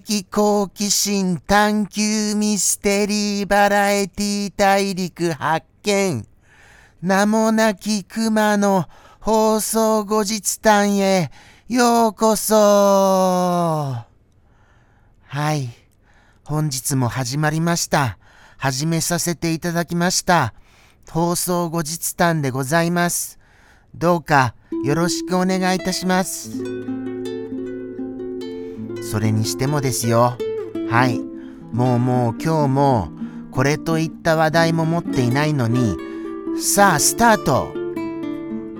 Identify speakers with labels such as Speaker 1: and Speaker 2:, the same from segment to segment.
Speaker 1: 的好奇心探求ミステリーバラエティ大陸発見。名もなき熊の放送後日談へようこそ。はい。本日も始まりました。始めさせていただきました。放送後日談でございます。どうかよろしくお願いいたします。それにしてもですよ。はい。もうもう今日もこれといった話題も持っていないのに、さあスタート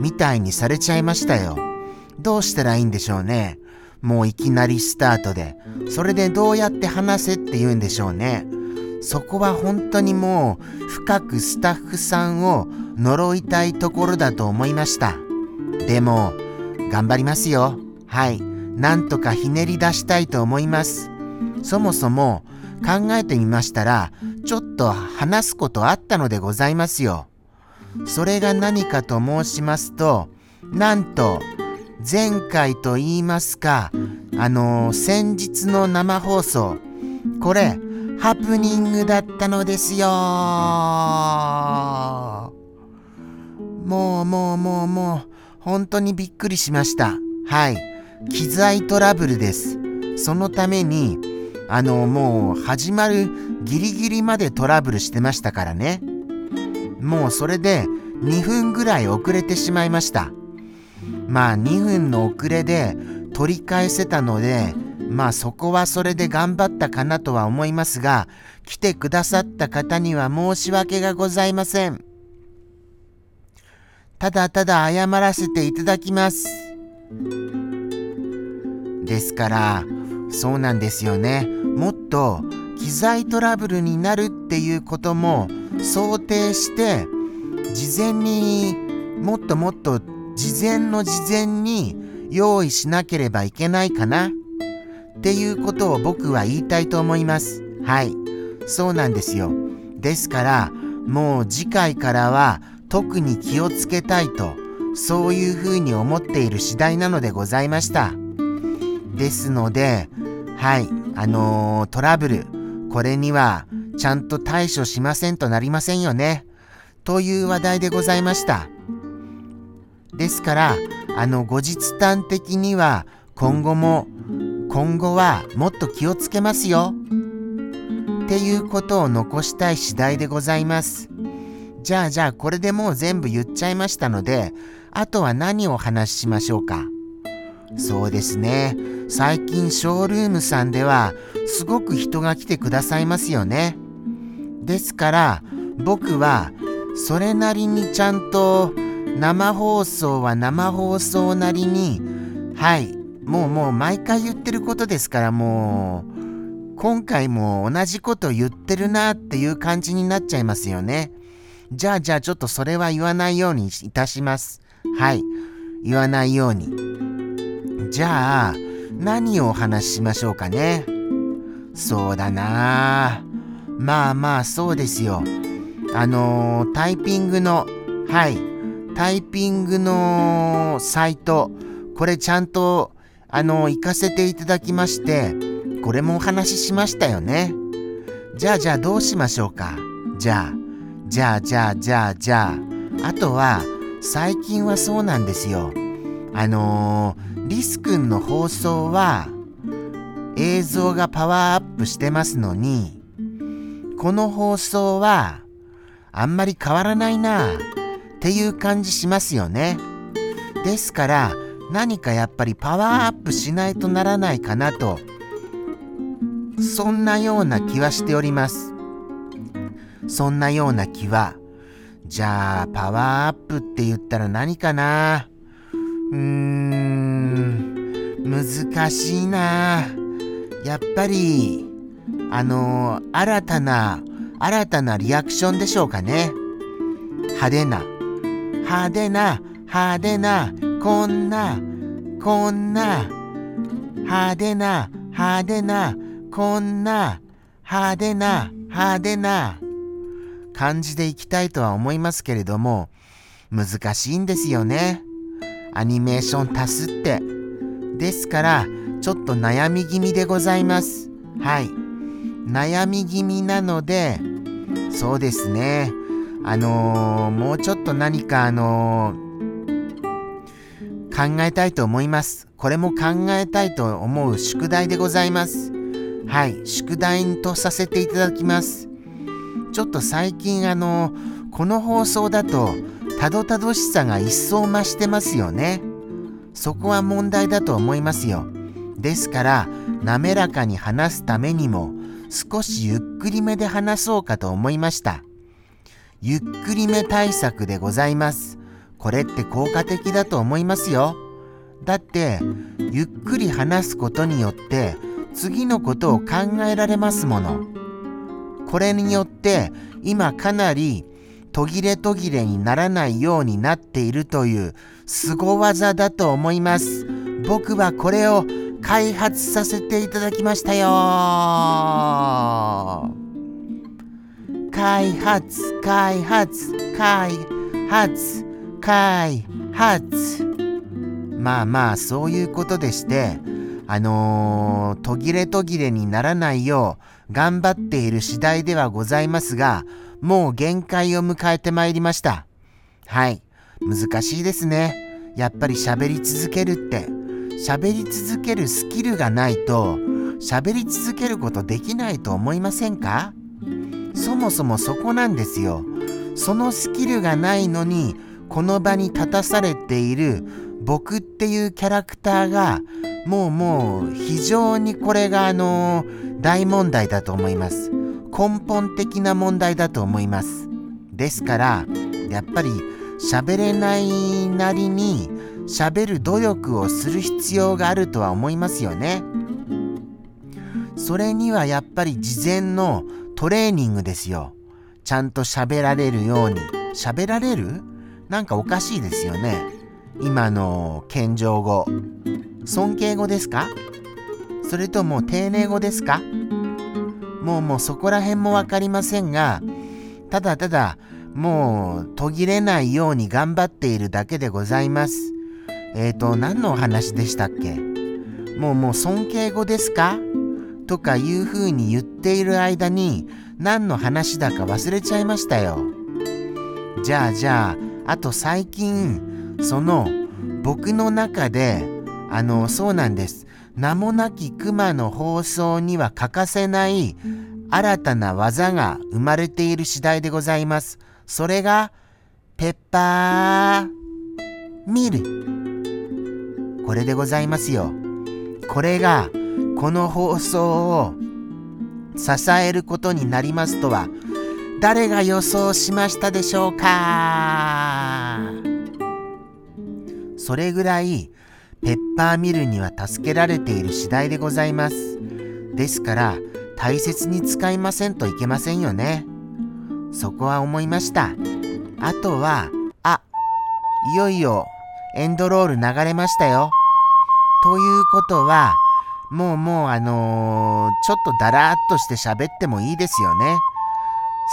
Speaker 1: みたいにされちゃいましたよ。どうしたらいいんでしょうね。もういきなりスタートで。それでどうやって話せって言うんでしょうね。そこは本当にもう深くスタッフさんを呪いたいところだと思いました。でも、頑張りますよ。はい。なんとかひねり出したいと思います。そもそも考えてみましたら、ちょっと話すことあったのでございますよ。それが何かと申しますと、なんと、前回と言いますか、あのー、先日の生放送、これ、ハプニングだったのですよもうもうもうもう、本当にびっくりしました。はい。機材トラブルです。そのために、あの、もう始まるギリギリまでトラブルしてましたからね。もうそれで2分ぐらい遅れてしまいました。まあ2分の遅れで取り返せたので、まあそこはそれで頑張ったかなとは思いますが、来てくださった方には申し訳がございません。ただただ謝らせていただきます。ですから、そうなんですよね。もっと機材トラブルになるっていうことも想定して、事前にもっともっと事前の事前に用意しなければいけないかな？っていうことを僕は言いたいと思います。はい。そうなんですよ。ですから、もう次回からは特に気をつけたいと、そういうふうに思っている次第なのでございました。ですので、はい、あのー、トラブル、これにはちゃんと対処しませんとなりませんよね。という話題でございました。ですから、あの、後日談的には今後も今後はもっと気をつけますよ。っていうことを残したい次第でございます。じゃあじゃあこれでもう全部言っちゃいましたので、あとは何をお話ししましょうか。そうですね。最近ショールームさんではすごく人が来てくださいますよね。ですから僕はそれなりにちゃんと生放送は生放送なりにはいもうもう毎回言ってることですからもう今回も同じこと言ってるなっていう感じになっちゃいますよね。じゃあじゃあちょっとそれは言わないようにいたします。はい。言わないように。じゃあ何をお話ししましょうかね？そうだなまあまあそうですよ。あのー、タイピングの、はい。タイピングのサイト、これちゃんとあの、行かせていただきまして、これもお話ししましたよね。じゃあじゃあどうしましょうか？じゃあ、じゃあじゃあじゃあじゃあ、あとは、最近はそうなんですよ。あのー、リス君の放送は、映像がパワーアップしてますのに、この放送は、あんまり変わらないなっていう感じしますよね。ですから、何かやっぱりパワーアップしないとならないかなとそんなような気はしておりますそんなような気はじゃあパワーアップって言ったら何かな？うーん。難しいな。やっぱりあの新たな新たなリアクションでしょうかね。派手な。派手な派手なこんな、こんな、派手な、派手な、こんな、派手な、派手な、感じでいきたいとは思いますけれども、難しいんですよね。アニメーション足すって。ですから、ちょっと悩み気味でございます。はい。悩み気味なので、そうですね。あのー、もうちょっと何かあのー、考えたいと思います。これも考えたいと思う宿題でございます。はい、宿題とさせていただきます。ちょっと最近あのー、この放送だと、たどたどしさが一層増してますよね。そこは問題だと思いますよ。ですから、滑らかに話すためにも、少しゆっくりめで話そうかと思いました。ゆっくりめ対策でございます。これって効果的だと思いますよ。だって、ゆっくり話すことによって、次のことを考えられますもの。これによって、今かなり途切れ途切れにならないようになっているという凄技だと思います。僕はこれを開発させていただきましたよ。開発、開発、開発、開発。まあまあ、そういうことでして、あのー、途切れ途切れにならないよう頑張っている次第ではございますが、もう限界を迎えてまいりました。はい。難しいですね。やっぱり喋り続けるって。喋り続けるスキルがないと、喋り続けることできないと思いませんか？そもそもそこなんですよ。そのスキルがないのにこの場に立たされている僕っていうキャラクターがもうもう非常にこれがあの大問題だと思います。根本的な問題だと思います。ですからやっぱり喋れないなりに喋る努力をする必要があるとは思いますよね。それにはやっぱり事前のトレーニングですよ。ちゃんと喋られるように。喋られる？なんかおかしいですよね。今の謙譲語。尊敬語ですか？それとも丁寧語ですか？もうもうそこら辺もわかりませんが、ただただもう途切れないように頑張っているだけでございます。えっ、ー、と、何のお話でしたっけ？もうもう尊敬語ですか？とかいう風に言っている間に何の話だか忘れちゃいましたよ。じゃあじゃあ、あと最近、その僕の中で、あの、そうなんです。名もなき熊の放送には欠かせない新たな技が生まれている次第でございます。それが、ペッパーミル。これでございますよ。これが、この放送を支えることになりますとは誰が予想しましたでしょうか？それぐらいペッパーミルには助けられている次第でございます。ですから大切に使いませんといけませんよね。そこは思いました。あとは、あ、いよいよエンドロール流れましたよ。ということは、もうもうあのー、ちょっとだらーっとして喋ってもいいですよね。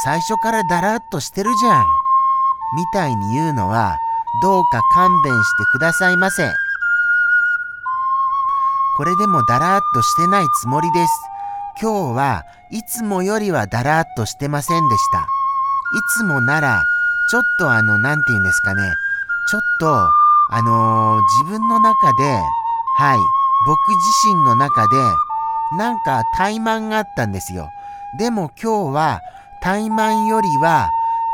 Speaker 1: 最初からだらーっとしてるじゃん。みたいに言うのは、どうか勘弁してくださいませ。これでもだらーっとしてないつもりです。今日はいつもよりはだらーっとしてませんでした。いつもなら、ちょっとあの、なんて言うんですかね。ちょっと、あのー、自分の中で、はい、僕自身の中でなんか怠慢があったんですよ。でも今日は怠慢よりは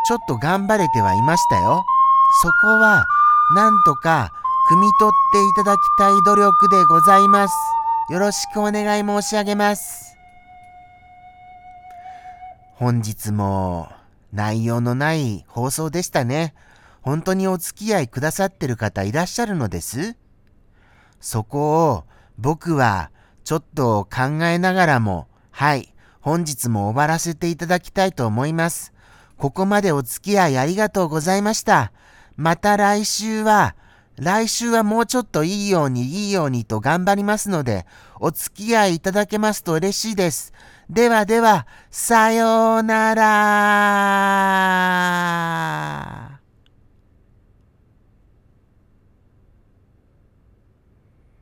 Speaker 1: ちょっと頑張れてはいましたよ。そこはなんとか汲み取っていただきたい努力でございます。よろしくお願い申し上げます。本日も内容のない放送でしたね。本当にお付き合いくださってる方いらっしゃるのです？そこを僕はちょっと考えながらも、はい、本日も終わらせていただきたいと思います。ここまでお付き合いありがとうございました。また来週は、来週はもうちょっといいようにいいようにと頑張りますので、お付き合いいただけますと嬉しいです。ではでは、さようなら